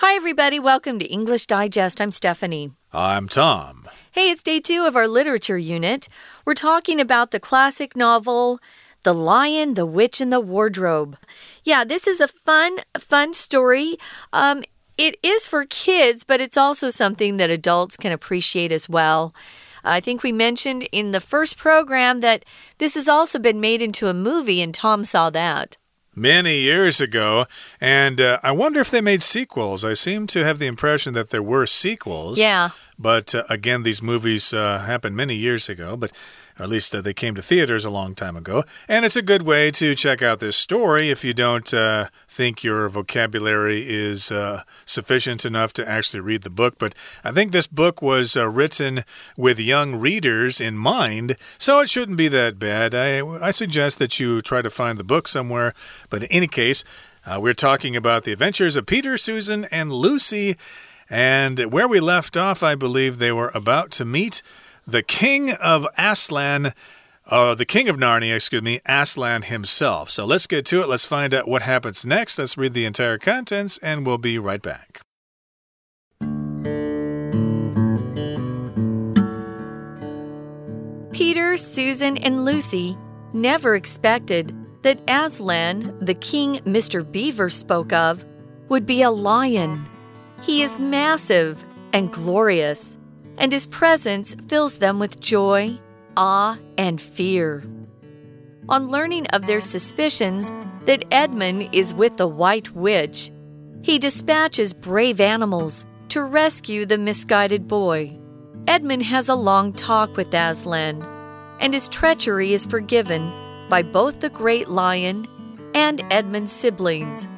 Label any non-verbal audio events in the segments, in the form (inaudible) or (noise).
Hi, everybody. Welcome to English Digest. I'm Stephanie. I'm Tom. Hey, it's day two of our literature unit. We're talking about the classic novel, The Lion, the Witch, and the Wardrobe. Yeah, this is a fun, fun story. Um, it is for kids, but it's also something that adults can appreciate as well. I think we mentioned in the first program that this has also been made into a movie, and Tom saw that many years ago. And uh, I wonder if they made sequels. I seem to have the impression that there were sequels. Yeah. But uh, again, these movies uh, happened many years ago, but or at least uh, they came to theaters a long time ago. And it's a good way to check out this story if you don't uh, think your vocabulary is uh, sufficient enough to actually read the book. But I think this book was written with young readers in mind, so it shouldn't be that bad. I, I suggest that you try to find the book somewhere. But in any case, we're talking about the adventures of Peter, Susan, and Lucy. And where we left off, I believe they were about to meet the king of Aslan. Uh, the king of Narnia, excuse me, Aslan himself. So let's get to it. Let's find out what happens next. Let's read the entire contents, and we'll be right back. Peter, Susan, and Lucy never expected that Aslan, the king Mr. Beaver spoke of, would be a lion. He is massive and glorious, and his presence fills them with joy, awe, and fear. On learning of their suspicions that Edmund is with the White Witch, he dispatches brave animals to rescue the misguided boy. Edmund has a long talk with Aslan, and his treachery is forgiven by both the Great Lion and Edmund's siblings.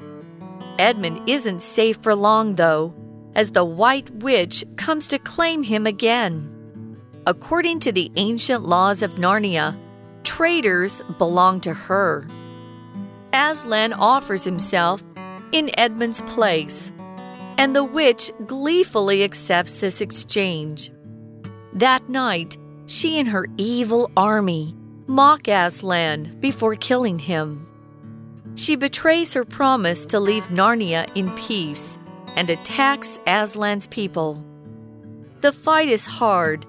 Edmund isn't safe for long, though, as the White Witch comes to claim him again. According to the ancient laws of Narnia, traitors belong to her. Aslan offers himself in Edmund's place, and the witch gleefully accepts this exchange. That night, she and her evil army mock Aslan before killing him. She betrays her promise to leave Narnia in peace and attacks Aslan's people. The fight is hard,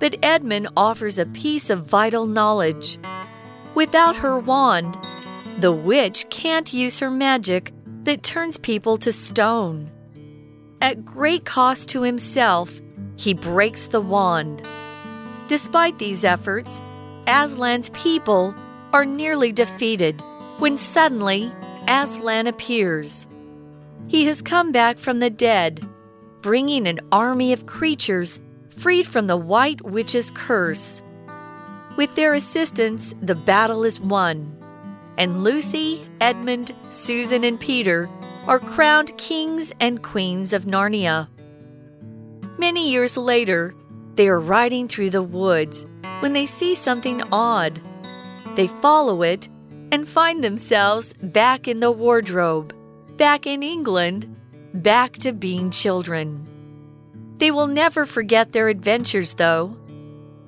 but Edmund offers a piece of vital knowledge. Without her wand, the witch can't use her magic that turns people to stone. At great cost to himself, he breaks the wand. Despite these efforts, Aslan's people are nearly defeated when suddenly Aslan appears. He has come back from the dead, bringing an army of creatures freed from the White Witch's curse. With their assistance, the battle is won, and Lucy, Edmund, Susan, and Peter are crowned kings and queens of Narnia. Many years later, they are riding through the woods when they see something odd. They follow it and find themselves back in the wardrobe, back in England, back to being children. They will never forget their adventures, though,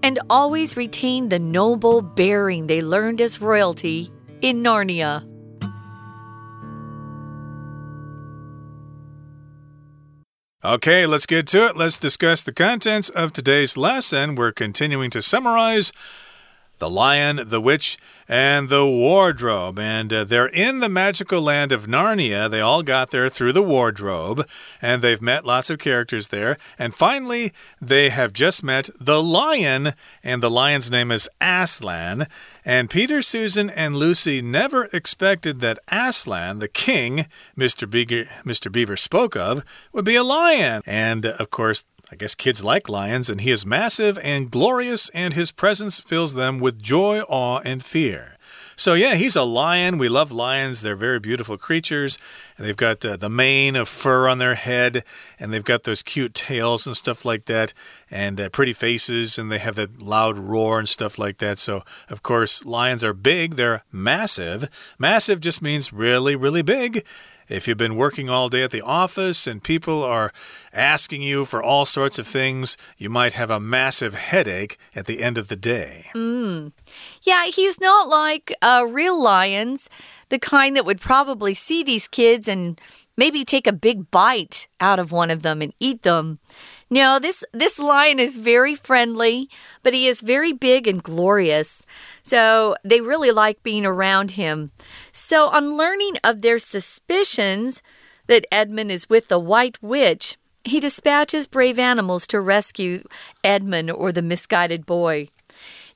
and always retain the noble bearing they learned as royalty in Narnia. Okay, let's get to it. Let's discuss the contents of today's lesson. We're continuing to summarize the Lion, the Witch, and the Wardrobe. And uh, they're in the magical land of Narnia. They all got there through the wardrobe, and they've met lots of characters there. And finally, they have just met the lion, and the lion's name is Aslan. And Peter, Susan, and Lucy never expected that Aslan, the king Mr. Beaver, Mr. Beaver spoke of, would be a lion. And of course, I guess kids like lions, and he is massive and glorious, and his presence fills them with joy, awe, and fear. So, yeah, he's a lion. We love lions. They're very beautiful creatures. And they've got uh, the mane of fur on their head, and they've got those cute tails and stuff like that, and uh, pretty faces, and they have that loud roar and stuff like that. So, of course, lions are big. They're massive. Massive just means really, really big. If you've been working all day at the office and people are asking you for all sorts of things, you might have a massive headache at the end of the day. Mm. Yeah, he's not like uh, real lions, the kind that would probably see these kids and maybe take a big bite out of one of them and eat them. No, this this lion is very friendly, but he is very big and glorious. So they really like being around him. So on learning of their suspicions that Edmund is with the white witch, he dispatches brave animals to rescue Edmund or the misguided boy.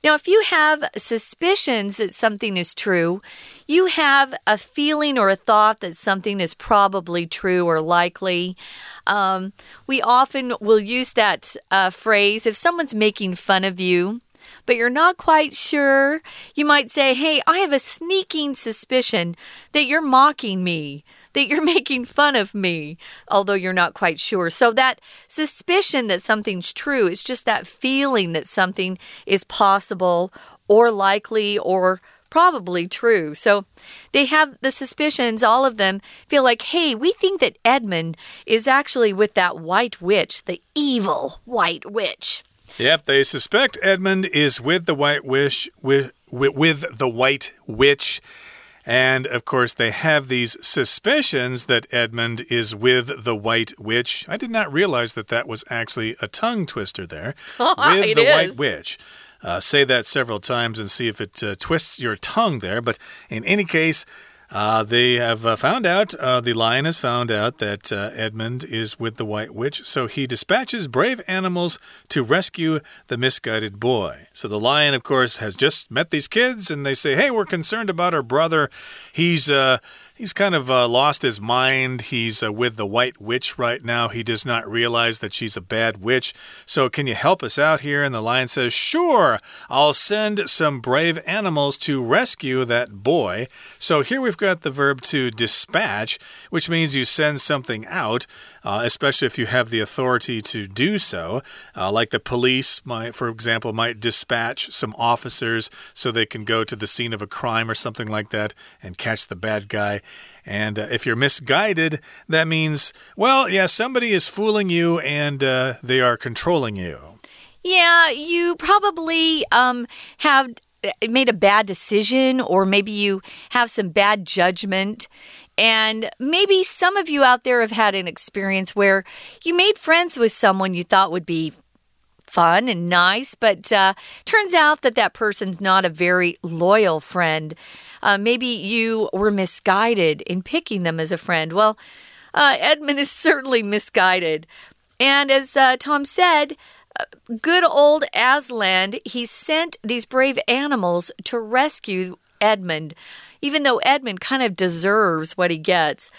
Now, if you have suspicions that something is true, you have a feeling or a thought that something is probably true or likely. Um, we often will use that uh, phrase if someone's making fun of you but you're not quite sure, you might say, Hey, I have a sneaking suspicion that you're mocking me, that you're (laughs) making fun of me, although you're not quite sure. So, that suspicion that something's true is just that feeling that something is possible or likely or probably true. So they have the suspicions, all of them feel like, hey, we think that Edmund is actually with that white witch, the evil white witch. Yep, they suspect Edmund is with the White Witch, with, with, the White Witch. And of course, they have these suspicions that Edmund is with the White Witch. I did not realize that that was actually a tongue twister there. (laughs) with the is. White Witch. Uh, say that several times and see if it uh, twists your tongue there. But in any case, uh, they have uh, found out, uh, the lion has found out that uh, Edmund is with the White Witch, so he dispatches brave animals to rescue the misguided boy. So the lion, of course, has just met these kids and they say, Hey, we're concerned about our brother. He's uh, He's kind of uh, lost his mind. He's uh, with the White Witch right now. He does not realize that she's a bad witch. So, can you help us out here? And the lion says, Sure, I'll send some brave animals to rescue that boy. So, here we've got the verb to dispatch, which means you send something out, uh, especially if you have the authority to do so. Uh, like the police, might, for example, might dispatch some officers so they can go to the scene of a crime or something like that and catch the bad guy. And uh, if you're misguided, that means, well, yeah, somebody is fooling you and uh, they are controlling you. Yeah, you probably um, have uh, made a bad decision, or maybe you have some bad judgment. And maybe some of you out there have had an experience where you made friends with someone you thought would be fun and nice, but uh, turns out that that person's not a very loyal friend. Uh, maybe you were misguided in picking them as a friend. Well, uh, Edmund is (laughs) certainly misguided. And as uh, Tom said, uh, good old Aslan, he sent these brave animals to rescue Edmund, even though Edmund kind of deserves what he gets.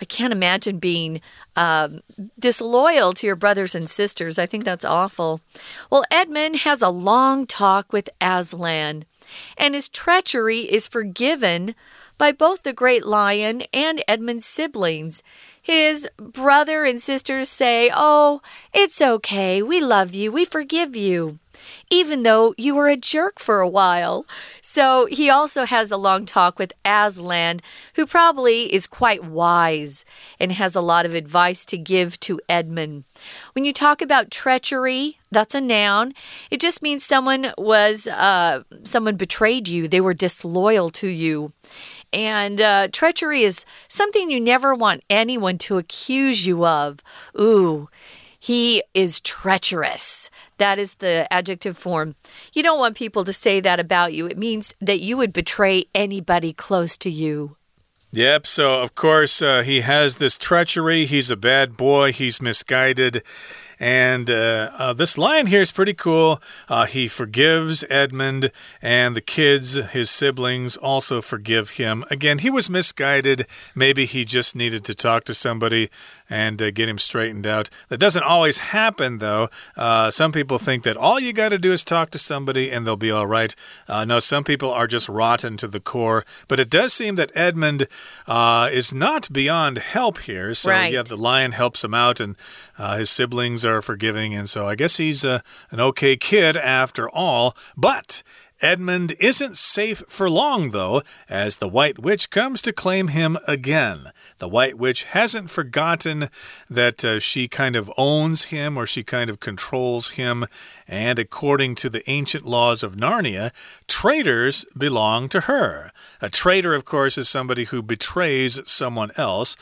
I can't imagine being um, disloyal to your brothers and sisters. I think that's awful. Well, Edmund has a long talk with Aslan and his treachery is forgiven by both the great lion and Edmund's siblings. His brother and sisters say, Oh, it's okay. We love you. We forgive you even though you were a jerk for a while. So he also has a long talk with Aslan, who probably is quite wise and has a lot of advice to give to Edmund. When you talk about treachery, that's a noun. It just means someone was uh, someone betrayed you. They were disloyal to you. And uh, treachery is something you never want anyone to accuse you of. Ooh, he is treacherous. That is the adjective form. You don't want people to say that about you. It means that you would betray anybody close to you. Yep, so of course uh, he has this treachery. He's a bad boy, he's misguided. And uh, uh, this lion here is pretty cool. Uh, he forgives Edmund, and the kids, his siblings, also forgive him. Again, he was misguided. Maybe he just needed to talk to somebody and uh, get him straightened out. That doesn't always happen, though. Uh, some people think that all you got to do is talk to somebody and they'll be all right. Uh, no, some people are just rotten to the core. But it does seem that Edmund uh, is not beyond help here. So, right. yeah, the lion helps him out, and uh, his siblings are forgiving. And so I guess he's uh, an okay kid after all. But Edmund isn't safe for long, though, as the White Witch comes to claim him again. The White Witch hasn't forgotten that uh, she kind of owns him or she kind of controls him. And according to the ancient laws of Narnia, traitors belong to her. A traitor, of course, is somebody who betrays someone else.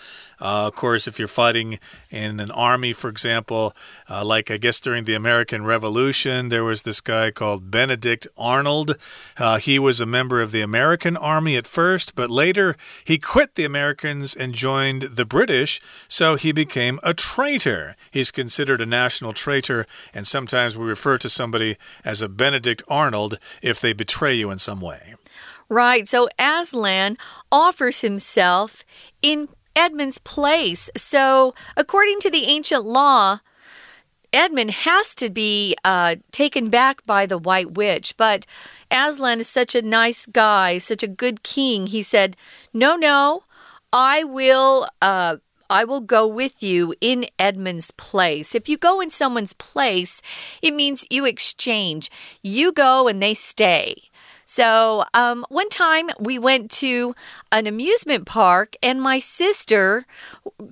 Uh, of course, if you're fighting in an army, for example, uh, like I guess during the American Revolution, there was this guy called Benedict Arnold. Uh, he was a member of the American Army at first, but later he quit the Americans and joined the British, so he became a traitor. He's considered a national traitor, and sometimes we refer to somebody as a Benedict Arnold if they betray you in some way. Right. So Aslan offers himself in Edmund's place. So, according to the ancient law, Edmund has to be uh, taken back by the White Witch. But Aslan is such a nice guy, such a good king. He said, No, no, I will. Uh, I will go with you in Edmund's place. If you go in someone's place, it means you exchange. You go and they stay. So, um, one time we went to an amusement park and my sister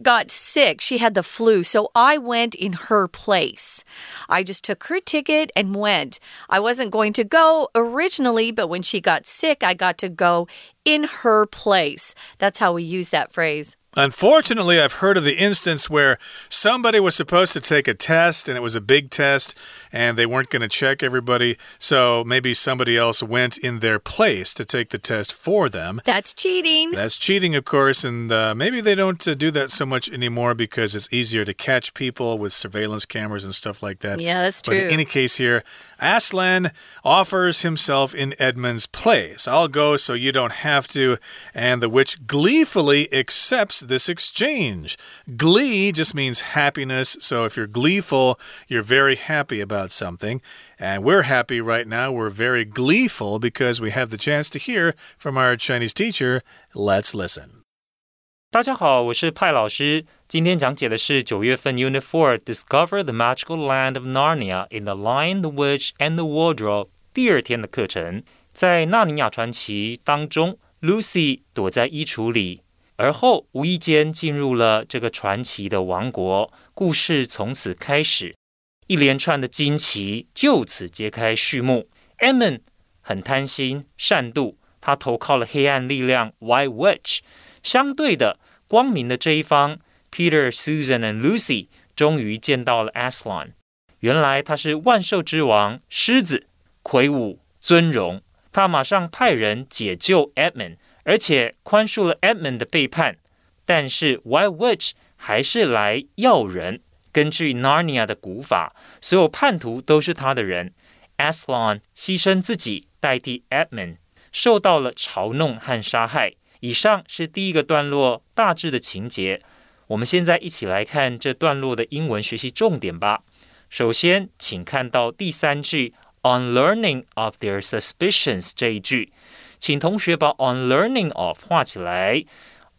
got sick. She had the flu. So I went in her place. I just took her ticket and went. I wasn't going to go originally, but when she got sick, I got to go in her place. That's how we use that phrase. Unfortunately, I've heard of the instance where somebody was supposed to take a test and it was a big test and they weren't going to check everybody. So maybe somebody else went in their place to take the test for them. That's cheating. That's cheating, of course. And uh, maybe they don't uh, do that so much anymore because it's easier to catch people with surveillance cameras and stuff like that. Yeah, that's true. But in any case, here, Aslan offers himself in Edmund's place. I'll go so you don't have to. And the witch gleefully accepts this exchange. Glee just means happiness. So if you're gleeful, you're very happy about something. And we're happy right now. We're very gleeful because we have the chance to hear from our Chinese teacher. Let's listen. 大家好，我是派老师。 今天讲解的是九月份 Unit Four Discover the Magical Land of Narnia in the Lion, the Witch and the Wardrobe 第二天的课程。在《纳尼亚传奇》当中，Lucy 躲在衣橱里，而后无意间进入了这个传奇的王国，故事从此开始，一连串的惊奇就此揭开序幕。Edmund 很贪心善妒，他投靠了黑暗力量 White Witch，相对的光明的这一方 Peter、Susan and Lucy 终于见到了 Aslan，原来他是万兽之王狮子，魁梧尊荣，他马上派人解救 Edmund。而且宽恕了 Edmund 的背叛，但是 White Witch 还是来要人。根据 Narnia 的古法，所有叛徒都是他的人。Aslan 牺牲自己代替 Edmund，受到了嘲弄和杀害。以上是第一个段落大致的情节。我们现在一起来看这段落的英文学习重点吧。首先，请看到第三句 “On learning of their suspicions” 这一句。请同学把 on learning of 画起来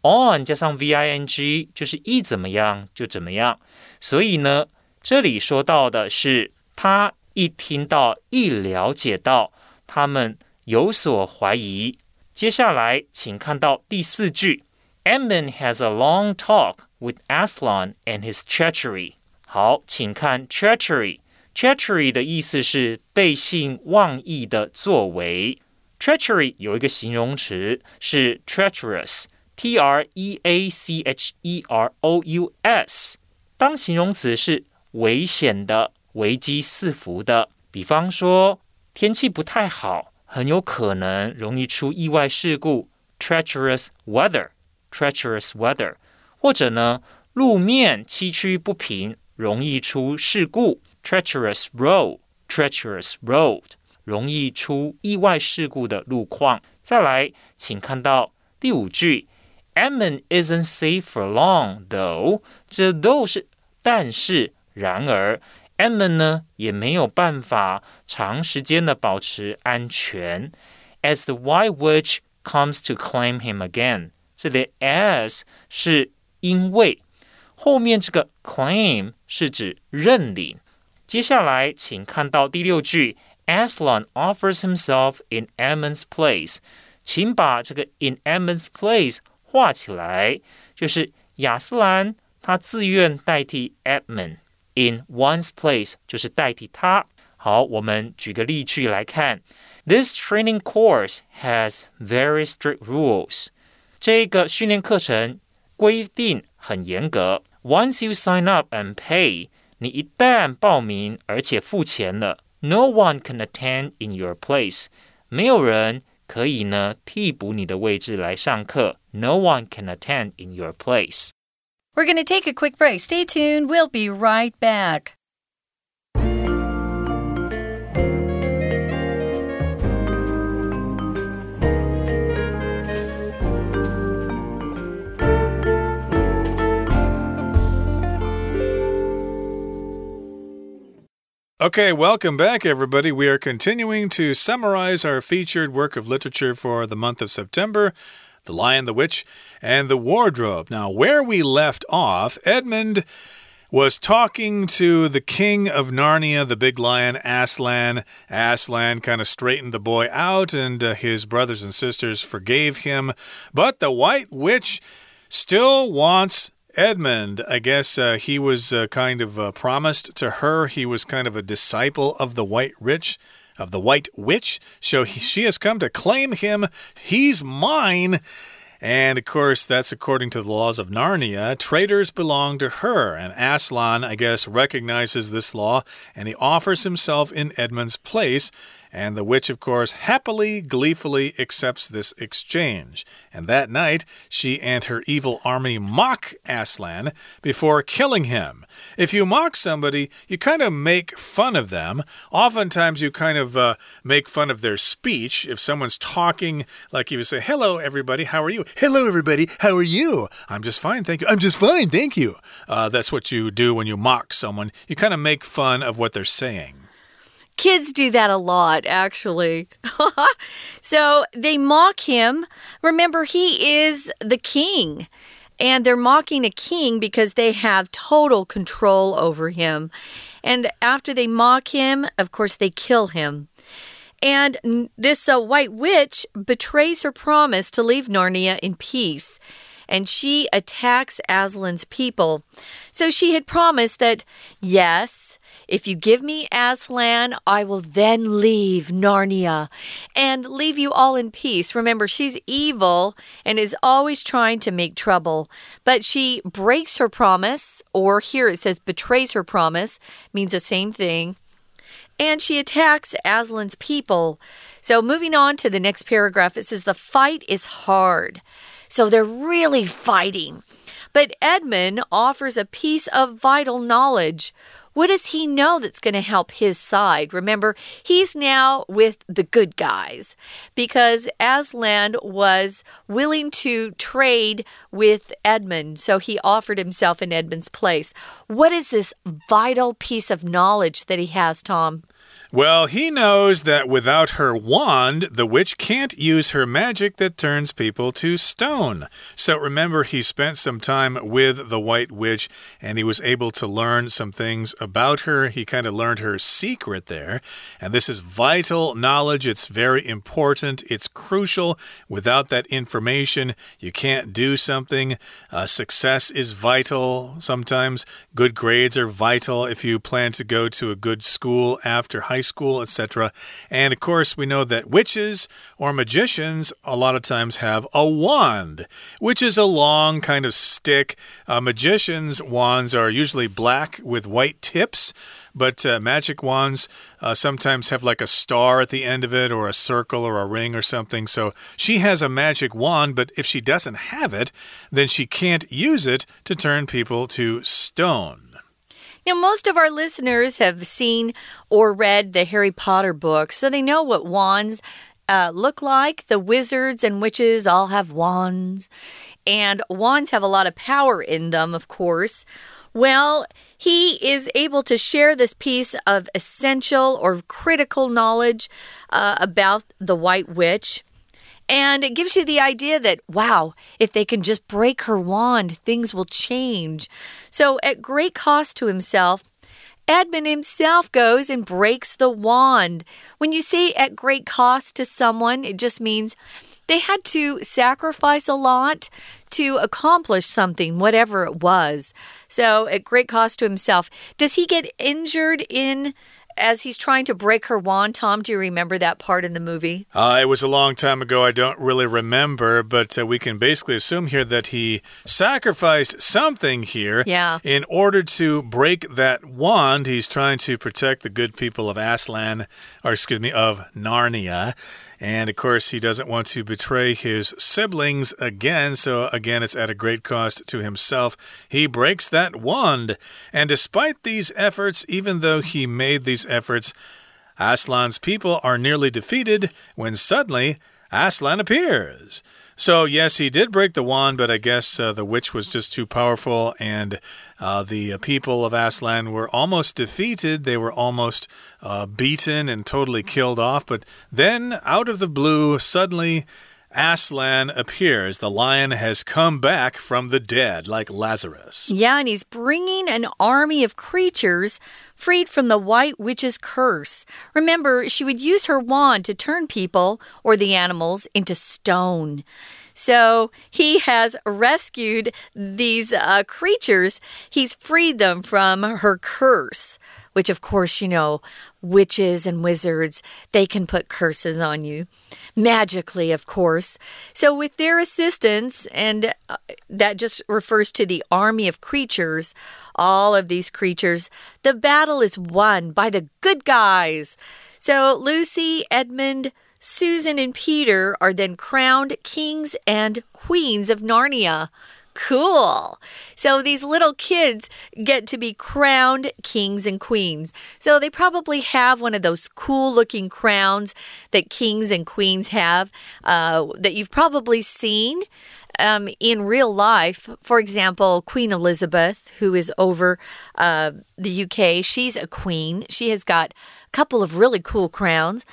，on 加上 v i n g 就是一怎么样就怎么样。所以呢，这里说到的是他一听到、一了解到，他们有所怀疑。接下来，请看到第四句 Emin has a long talk with Aslan and his treachery。好，请看 treachery，treachery 的意思是背信忘义的作为。Treachery 有一个形容词是 treacherous，t r e a c h e r o u s。当形容词是危险的、危机四伏的。比方说，天气不太好，很有可能容易出意外事故，treacherous weather，treacherous weather。 或者呢，路面崎岖不平，容易出事故，treacherous road，treacherous road。容易出意外事故的路况。再来，请看到第五句，Edmund isn't safe for long, though。这 though 是但是然而，Edmund 呢也没有办法长时间的保持安全。As the White Witch comes to claim him again，这里 as 是 因为后面这个 claim 是指认领。接下来，请看到第六句。Aslan offers himself in Edmund's place，请把这个 in Edmund's place 画起来，就是亚斯兰他自愿代替 Edmund in one's place，就是代替他。好，我们举个例句来看，This training course has very strict rules。这个训练课程 规定 很严格。Once you sign up and pay，你一旦报名而且付钱了，no one can attend in your place，没有人可以呢替补你的位置来上课。No one can attend in your place. We're going to take a quick break. Stay tuned. We'll be right back. Okay, welcome back, everybody. We are continuing to summarize our featured work of literature for the month of September The Lion, the Witch, and the Wardrobe. Now, where we left off, Edmund was talking to the king of Narnia, the big lion, Aslan. Aslan kind of straightened the boy out, and uh, his brothers and sisters forgave him. But the White Witch still wants Edmund, I guess uh, he was uh, kind of uh, promised to her. He was kind of a disciple of the White Rich, of the White Witch. So he, she has come to claim him. He's mine. And of course, that's according to the laws of Narnia. Traitors belong to her. And Aslan, I guess, recognizes this law and he offers himself in Edmund's place. And the witch, of course, happily, gleefully accepts this exchange. And that night, she and her evil army mock Aslan before killing him. If you mock somebody, you kind of make fun of them. Oftentimes, you kind of uh, make fun of their speech. If someone's talking, like you would say, Hello, everybody, how are you? Hello, everybody, how are you? I'm just fine, thank you. I'm just fine, thank you. Uh, that's what you do when you mock someone. You kind of make fun of what they're saying. Kids do that a lot, actually. (laughs) so they mock him. Remember, he is the king. And they're mocking a king because they have total control over him. And after they mock him, of course, they kill him. And this uh, white witch betrays her promise to leave Narnia in peace and she attacks Aslan's people. So she had promised that, yes, if you give me Aslan, I will then leave Narnia and leave you all in peace. Remember, she's evil and is always trying to make trouble, but she breaks her promise, or here it says betrays her promise, means the same thing. And she attacks Aslan's people. So, moving on to the next paragraph, it says the fight is hard. So, they're really fighting. But Edmund offers a piece of vital knowledge. What does he know that's going to help his side? Remember, he's now with the good guys because Aslan was willing to trade with Edmund, so he offered himself in Edmund's place. What is this vital piece of knowledge that he has, Tom? Well, he knows that without her wand, the witch can't use her magic that turns people to stone. So remember, he spent some time with the White Witch and he was able to learn some things about her. He kind of learned her secret there. And this is vital knowledge. It's very important, it's crucial. Without that information, you can't do something. Uh, success is vital. Sometimes good grades are vital if you plan to go to a good school after high school, etc. And of course, we know that witches or magicians a lot of times have a wand, which is a long kind of stick. Uh, magicians' wands are usually black with white tips. But uh, magic wands uh, sometimes have like a star at the end of it, or a circle, or a ring, or something. So she has a magic wand, but if she doesn't have it, then she can't use it to turn people to stone. Now, most of our listeners have seen or read the Harry Potter books, so they know what wands uh, look like. The wizards and witches all have wands, and wands have a lot of power in them, of course. Well, he is able to share this piece of essential or critical knowledge uh, about the White Witch. And it gives you the idea that, wow, if they can just break her wand, things will change. So, at great cost to himself, Edmund himself goes and breaks the wand. When you say at great cost to someone, it just means they had to sacrifice a lot to accomplish something, whatever it was. So, at great cost to himself. Does he get injured in as he's trying to break her wand. Tom, do you remember that part in the movie? Uh, it was a long time ago. I don't really remember, but uh, we can basically assume here that he sacrificed something here. Yeah. In order to break that wand, he's trying to protect the good people of Aslan, or excuse me, of Narnia. And of course, he doesn't want to betray his siblings again. So, again, it's at a great cost to himself. He breaks that wand. And despite these efforts, even though he made these efforts, Aslan's people are nearly defeated when suddenly Aslan appears. So, yes, he did break the wand, but I guess uh, the witch was just too powerful, and uh, the people of Aslan were almost defeated. They were almost uh, beaten and totally killed off. But then, out of the blue, suddenly. Aslan appears. The lion has come back from the dead, like Lazarus. Yeah, and he's bringing an army of creatures freed from the White Witch's curse. Remember, she would use her wand to turn people or the animals into stone. So he has rescued these uh, creatures. He's freed them from her curse, which, of course, you know, witches and wizards, they can put curses on you. Magically, of course. So, with their assistance, and uh, that just refers to the army of creatures, all of these creatures, the battle is won by the good guys. So, Lucy, Edmund, Susan and Peter are then crowned kings and queens of Narnia. Cool. So these little kids get to be crowned kings and queens. So they probably have one of those cool looking crowns that kings and queens have uh, that you've probably seen. Um, in real life, for example, Queen Elizabeth, who is over uh, the UK, she's a queen. She has got a couple of really cool crowns.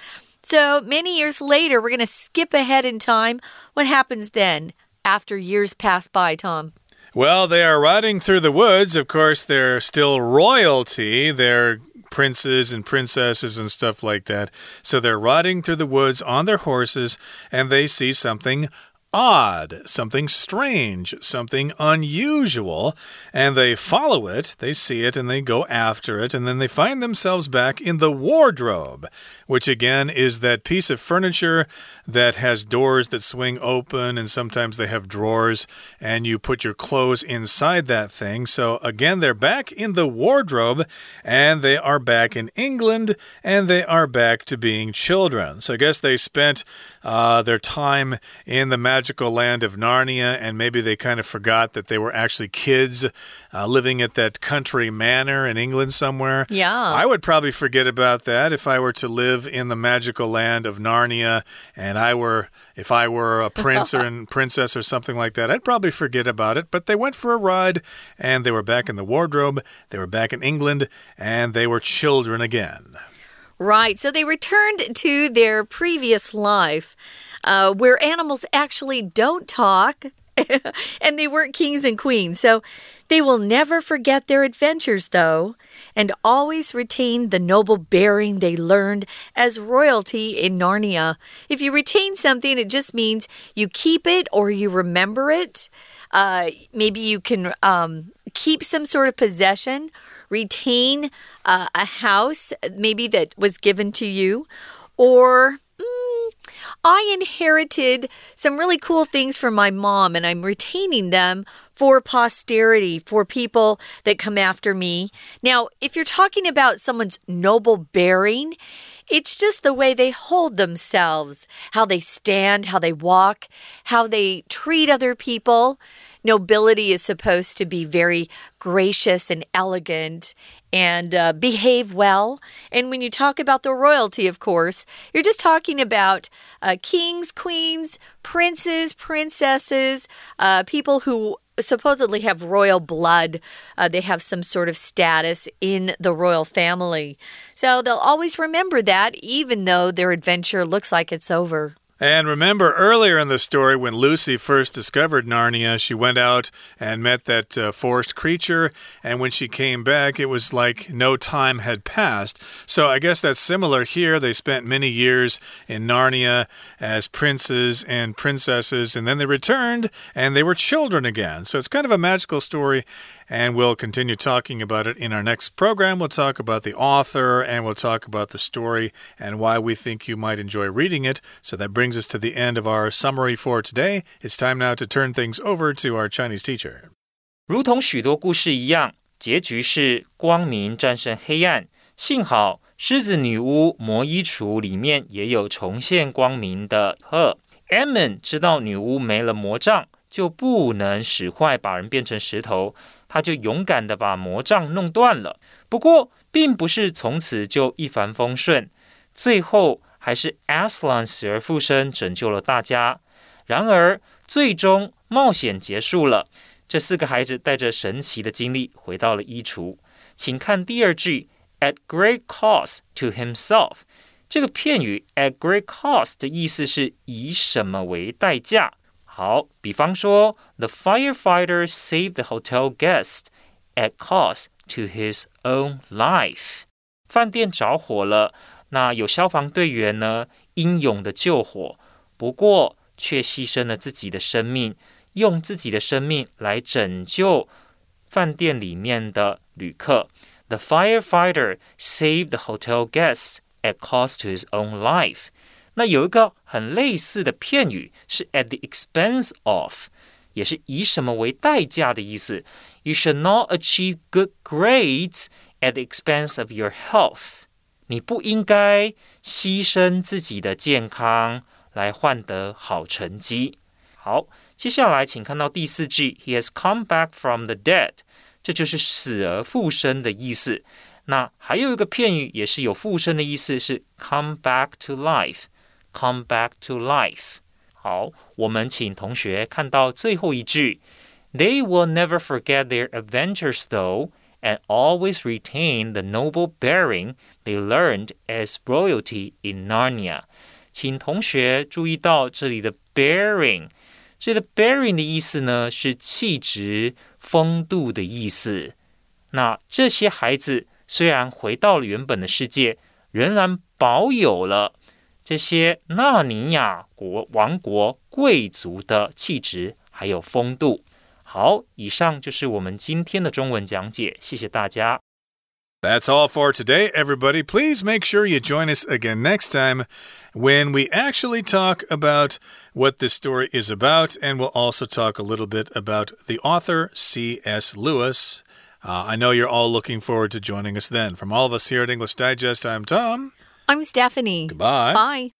So many years later, we're going to skip ahead in time. What happens then after years pass by, Tom? Well, they are riding through the woods. Of course, they're still royalty. They're princes and princesses and stuff like that. So they're riding through the woods on their horses and they see something odd, something strange, something unusual, and they follow it, they see it, and they go after it, and then they find themselves back in the wardrobe, which again is that piece of furniture that has doors that swing open, and sometimes they have drawers, and you put your clothes inside that thing. So again, they're back in the wardrobe, and they are back in England, and they are back to being children. So I guess they spent uh, their time in the magic magical land of Narnia, and maybe they kind of forgot that they were actually kids uh, living at that country manor in England somewhere. Yeah. I would probably forget about that if I were to live in the magical land of Narnia and I were, if I were a prince or (laughs) a princess or something like that, I'd probably forget about it. But they went for a ride and they were back in the wardrobe, they were back in England, and they were children again. Right. So they returned to their previous life uh, where animals actually don't talk. (laughs) and they weren't kings and queens. So they will never forget their adventures, though, and always retain the noble bearing they learned as royalty in Narnia. If you retain something, it just means you keep it or you remember it. Uh, maybe you can um, keep some sort of possession, retain uh, a house, maybe that was given to you, or I inherited some really cool things from my mom, and I'm retaining them for posterity, for people that come after me. Now, if you're talking about someone's noble bearing, it's just the way they hold themselves, how they stand, how they walk, how they treat other people nobility is supposed to be very gracious and elegant and uh, behave well. And when you talk about the royalty, of course, you're just talking about uh, kings, queens, princes, princesses, uh, people who supposedly have royal blood. Uh, they have some sort of status in the royal family. So they'll always remember that, even though their adventure looks like it's over. And remember earlier in the story when Lucy first discovered Narnia, she went out and met that uh, forest creature. And when she came back, it was like no time had passed. So I guess that's similar here. They spent many years in Narnia as princes and princesses, and then they returned and they were children again. So it's kind of a magical story. and we'll continue talking about it in our next program. We'll talk about the author and we'll talk about the story and why we think you might enjoy reading it. So that brings us to the end of our summary for today. It's time now to turn things over to our Chinese teacher. 如同许多故事一样，结局是光明战胜黑暗。幸好《狮子女巫魔衣橱》里面也有重现光明的鹤。e m m o n 知道女巫没了魔杖，就不能使坏，把人变成石头。 他就勇敢的把魔杖弄断了。不过，并不是从此就一帆风顺，最后还是 Aslan 死而复生，拯救了大家。然而，最终冒险结束了。这四个孩子带着神奇的经历回到了衣橱。请看第二句，at great cost to himself。这个片语 at great cost 的意思是以什么为代价？好，比方说，the firefighter saved the hotel guest at cost to his own life。饭店着火了，那有消防队员呢，英勇的救火，不过却牺牲了自己的生命，用自己的生命来拯救饭店里面的旅客。The firefighter saved the hotel guests at cost to his own life。 那有一个很类似的片语是 at the expense of，也是以什么为代价的意思。You should not achieve good grades at the expense of your health。你不应该牺牲自己的健康来换得好成绩。好，接下来请看到第四句，He has come back from the dead，这就是死而复生的意思。那还有一个片语也是有复生的意思，是 come back to life。come back to life。好，我们请同学看到最后一句，They will never forget their adventures though, and always retain the noble bearing they learned as royalty in Narnia。请同学注意到这里的 bearing，这里的 bearing 的意思呢是气质、风度的意思。那这些孩子虽然回到了原本的世界，仍然保有了 这些纳尼亚国王国贵族的气质还有风度。好，以上就是我们今天的中文讲解，谢谢大家。That's all for today, everybody. Please make sure you join us again next time when we actually talk about what this story is about, and we'll also talk a little bit about the author, C.S. Lewis. Uh, I know you're all looking forward to joining us then. From all of us here at English Digest, I'm Tom. I'm Stephanie. Goodbye. Bye.